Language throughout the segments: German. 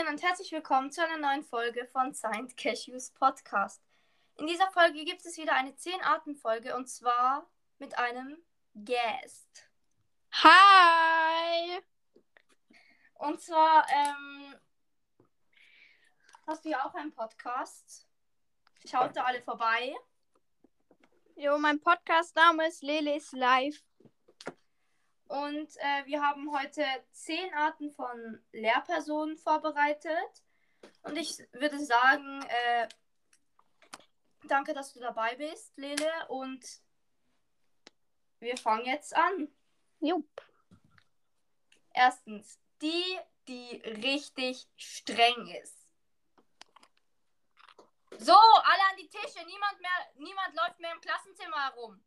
Hallöchen und herzlich willkommen zu einer neuen Folge von Saint Cashews Podcast. In dieser Folge gibt es wieder eine 10-Arten-Folge und zwar mit einem Guest. Hi! Und zwar ähm, hast du ja auch einen Podcast. Schaut da alle vorbei. Jo, mein Podcast-Name ist Lelis Live. Und äh, wir haben heute zehn Arten von Lehrpersonen vorbereitet. Und ich würde sagen, äh, danke, dass du dabei bist, Lele. Und wir fangen jetzt an. Jupp. Erstens, die, die richtig streng ist. So, alle an die Tische. Niemand mehr, niemand läuft mehr im Klassenzimmer herum.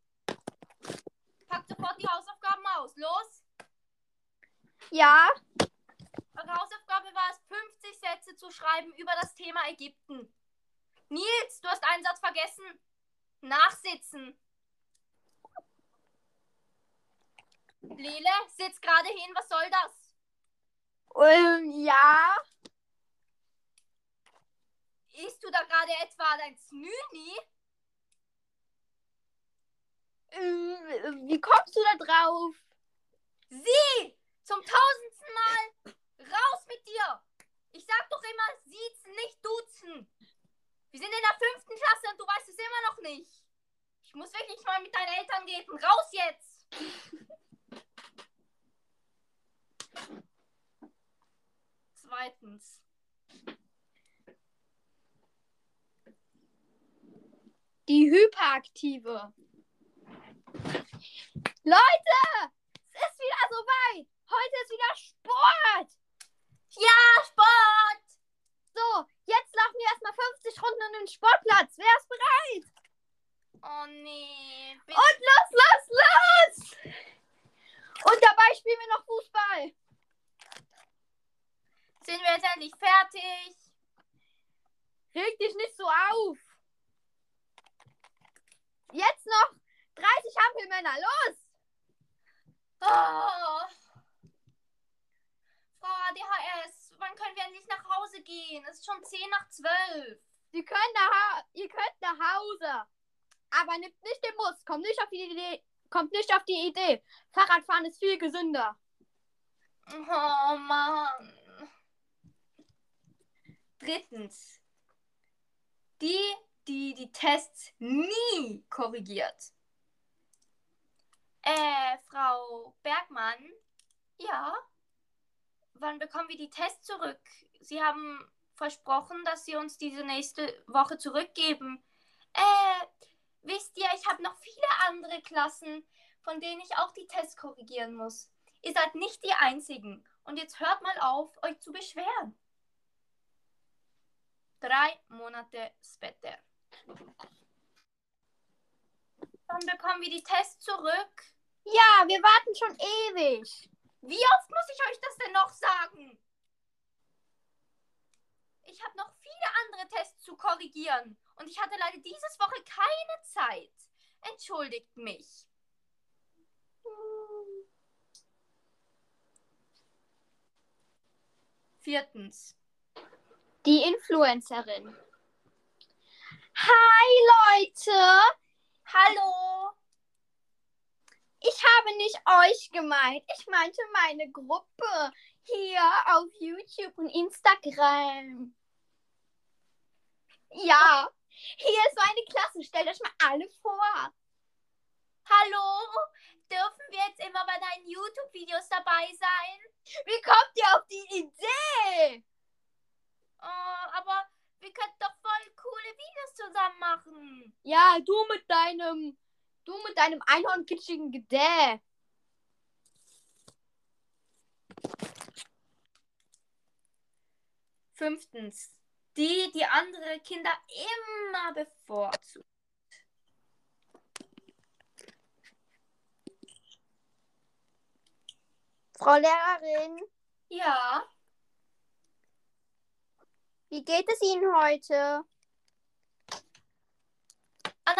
Packt sofort die Hausaufgaben aus. Los! Ja, Eure Hausaufgabe war es, 50 Sätze zu schreiben über das Thema Ägypten. Nils, du hast einen Satz vergessen. Nachsitzen. Lele, sitz gerade hin, was soll das? ähm, ja. Isst du da gerade etwa dein Snüni? Wie kommst du da drauf? Sie! Zum tausendsten Mal! Raus mit dir! Ich sag doch immer, siezen, nicht duzen. Wir sind in der fünften Klasse und du weißt es immer noch nicht. Ich muss wirklich mal mit deinen Eltern reden. Raus jetzt! Zweitens. Die Hyperaktive. Leute, es ist wieder soweit. Heute ist wieder Sport. Ja, Sport! So, jetzt laufen wir erstmal 50 Runden um den Sportplatz. Wer ist bereit? Oh nee. Und los, los, los! Und dabei spielen wir noch Fußball. Sind wir jetzt endlich fertig? Reg dich nicht so auf. Jetzt noch 30 Hampelmänner. Los! Oh. Frau ADHS, wann können wir endlich nach Hause gehen? Es ist schon 10 nach 12. Sie können nach, ihr könnt nach Hause. Aber nimmt nicht den Bus. Kommt nicht auf die Idee. Kommt nicht auf die Idee. Fahrradfahren ist viel gesünder. Oh Mann. Drittens. Die, die die Tests nie korrigiert. Äh, Frau Bergmann? Ja? Wann bekommen wir die Tests zurück? Sie haben versprochen, dass Sie uns diese nächste Woche zurückgeben. Äh, wisst ihr, ich habe noch viele andere Klassen, von denen ich auch die Tests korrigieren muss. Ihr seid nicht die Einzigen. Und jetzt hört mal auf, euch zu beschweren. Drei Monate später. Wann bekommen wir die Tests zurück? Ja, wir warten schon ewig. Wie oft muss ich euch das denn noch sagen? Ich habe noch viele andere Tests zu korrigieren. Und ich hatte leider dieses Woche keine Zeit. Entschuldigt mich. Viertens. Die Influencerin. Hi Leute, Hallo. Ich habe nicht euch gemeint. Ich meinte meine Gruppe hier auf YouTube und Instagram. Ja, hier ist meine Klasse. Stellt euch mal alle vor. Hallo. Dürfen wir jetzt immer bei deinen YouTube-Videos dabei sein? Wie kommt ihr auf die Idee? Oh, aber wir könnten doch voll coole Videos zusammen machen. Ja, du mit deinem, du mit deinem einhornkitschigen Gedäh. Fünftens. Die, die andere Kinder immer bevorzugt. Frau Lehrerin, Ja. wie geht es Ihnen heute?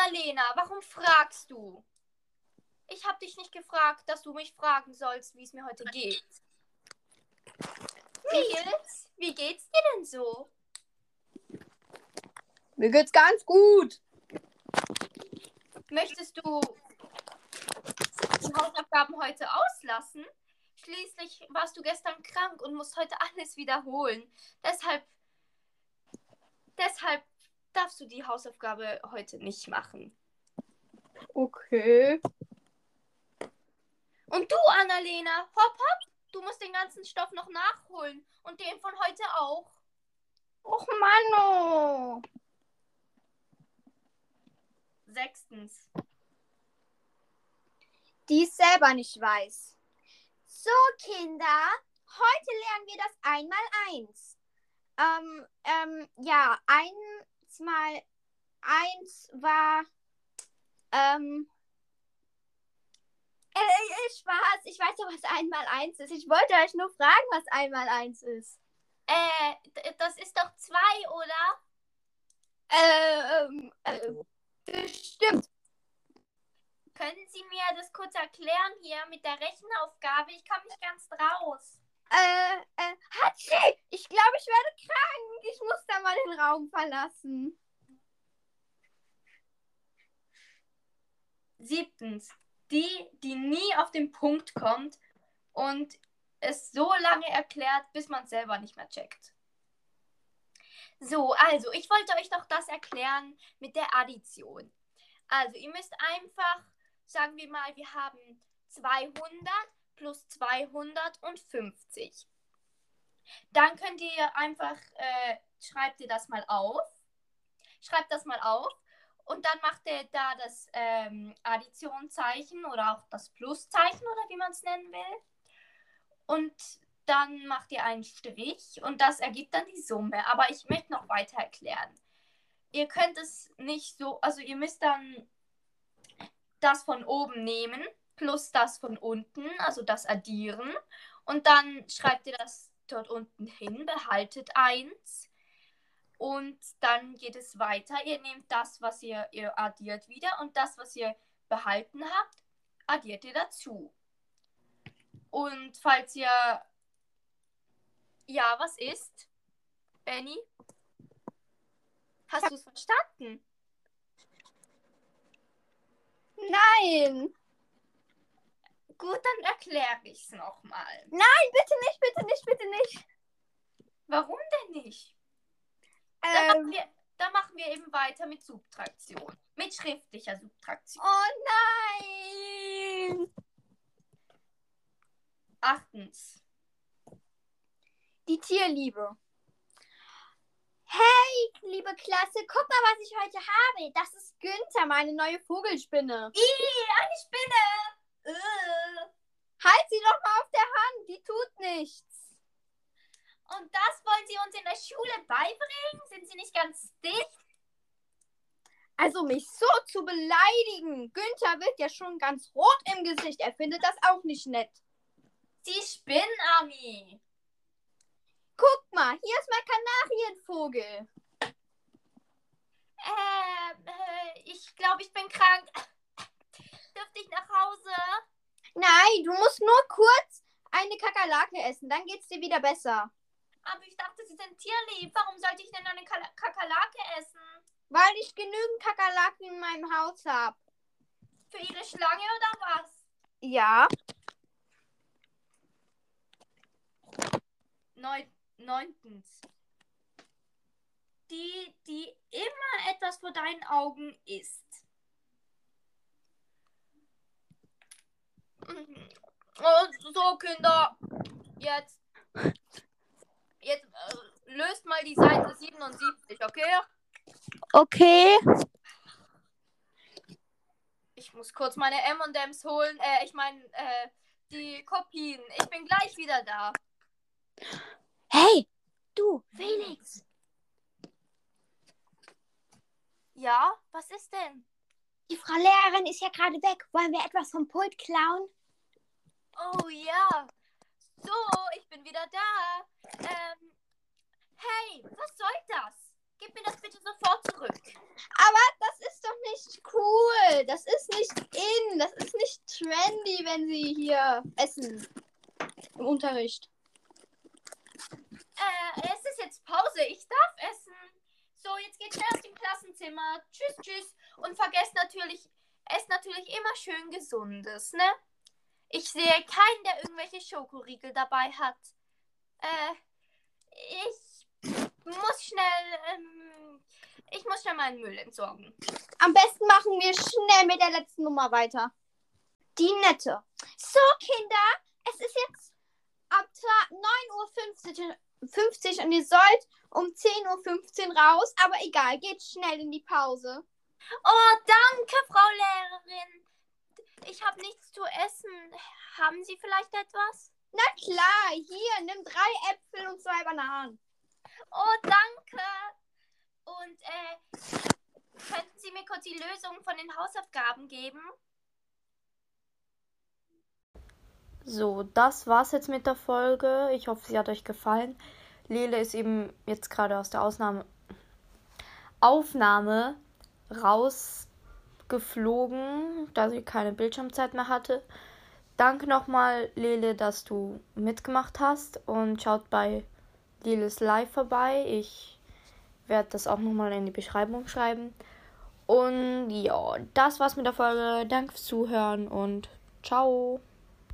Annalena, warum fragst du? Ich habe dich nicht gefragt, dass du mich fragen sollst, wie es mir heute geht. Nils, wie geht's dir denn so? Mir geht's ganz gut. Möchtest du die Hausaufgaben heute auslassen? Schließlich warst du gestern krank und musst heute alles wiederholen. Deshalb, deshalb darfst du die Hausaufgabe heute nicht machen. Okay. Und du, Annalena, hopp, hopp, du musst den ganzen Stoff noch nachholen und den von heute auch. Och, Manno. Sechstens. Die es selber nicht weiß. So, Kinder, heute lernen wir das Einmaleins. Ähm, ähm, ja, eins mal eins war, ähm, äh, Spaß. Ich weiß doch, was einmal eins ist. Ich wollte euch nur fragen, was einmal eins ist. Äh, das ist doch zwei, oder? Äh, ähm, äh, bestimmt. Können Sie mir das kurz erklären hier mit der Rechenaufgabe? Ich komme nicht ganz raus. Äh, äh, Hatschi! Ich glaube, ich werde krank. Ich muss da mal den Raum verlassen. Siebtens. Die, die nie auf den Punkt kommt und es so lange erklärt, bis man es selber nicht mehr checkt. So, also, ich wollte euch doch das erklären mit der Addition. Also, ihr müsst einfach, sagen wir mal, wir haben 200 plus 250. Dann könnt ihr einfach, äh, schreibt ihr das mal auf. Schreibt das mal auf. Und dann macht ihr da das ähm, Additionszeichen oder auch das Pluszeichen oder wie man es nennen will. Und dann macht ihr einen Strich und das ergibt dann die Summe. Aber ich möchte noch weiter erklären. Ihr könnt es nicht so, also ihr müsst dann das von oben nehmen plus das von unten, also das addieren. Und dann schreibt ihr das dort unten hin, behaltet 1. Und dann geht es weiter. Ihr nehmt das, was ihr, ihr addiert wieder und das, was ihr behalten habt, addiert ihr dazu. Und falls ihr ja, was ist? Benny? Hast du es verstanden? Nein! Gut, dann erkläre ich es nochmal. Nein, bitte nicht, bitte nicht, bitte nicht. Warum denn nicht? Dann, machen Ähm, wir, dann machen wir eben weiter mit Subtraktion. Mit schriftlicher Subtraktion. oh nein! Achtens. Die Tierliebe. Hey, liebe Klasse, guck mal, was ich heute habe. Das ist Günther, meine neue Vogelspinne. Ih, eine Spinne! Äh. Halt sie doch mal auf der Hand, die tut nichts. Und das wollen Sie uns in der Schule beibringen? Sind Sie nicht ganz dicht? Also mich so zu beleidigen. Günther wird ja schon ganz rot im Gesicht. Er findet das auch nicht nett. Sie spinnen, Ami. Guck mal, hier ist mein Kanarienvogel. Ähm, äh, ich glaube, ich bin krank. Dürfte ich nach Hause? Nein, du musst nur kurz eine Kakerlake essen, dann geht's dir wieder besser. Aber ich dachte, Sie sind tierlieb. Warum sollte ich denn eine Kakerlake essen? Weil ich genügend Kakerlaken in meinem Haus habe. Für Ihre Schlange oder was? Ja. Neu neuntens. Die, die immer etwas vor deinen Augen isst. Mhm. Und so, Kinder. Jetzt. Jetzt äh, löst mal die Seite 77, okay? Okay. Ich muss kurz meine M&M's holen. Äh, ich meine, äh, die Kopien. Ich bin gleich wieder da. Hey, du, Felix. Ja, was ist denn? Die Frau Lehrerin ist ja gerade weg. Wollen wir etwas vom Pult klauen? Oh ja. So, ich bin wieder da. Ähm, hey, was soll das? Gib mir das bitte sofort zurück. Aber das ist doch nicht cool. Das ist nicht in. Das ist nicht trendy, wenn sie hier essen. Im Unterricht. Äh, es ist jetzt Pause. Ich darf essen. So, jetzt geht's schnell aus dem Klassenzimmer. Tschüss, tschüss. Und vergesst natürlich, esst natürlich immer schön Gesundes, ne? Ich sehe keinen, der irgendwelche Schokoriegel dabei hat. Äh, ich muss schnell, ähm, ich muss schnell meinen Müll entsorgen. Am besten machen wir schnell mit der letzten Nummer weiter. Die nette. So, Kinder, es ist jetzt ab 9.50 Uhr 50 und ihr sollt um 10.15 Uhr raus, aber egal, geht schnell in die Pause. Oh, danke, Frau Lehrerin. Ich habe nichts zu essen. Haben Sie vielleicht etwas? Na klar, hier, nimm drei Äpfel und zwei Bananen. Oh, danke. Und äh, könnten Sie mir kurz die Lösung von den Hausaufgaben geben? So, das war's jetzt mit der Folge. Ich hoffe, sie hat euch gefallen. Lele ist eben jetzt gerade aus der Ausnahme Aufnahme rausgeflogen, da sie keine Bildschirmzeit mehr hatte. Danke nochmal, Lele, dass du mitgemacht hast und schaut bei Leles Live vorbei. Ich werde das auch nochmal in die Beschreibung schreiben. Und ja, das war's mit der Folge. Danke fürs Zuhören und ciao.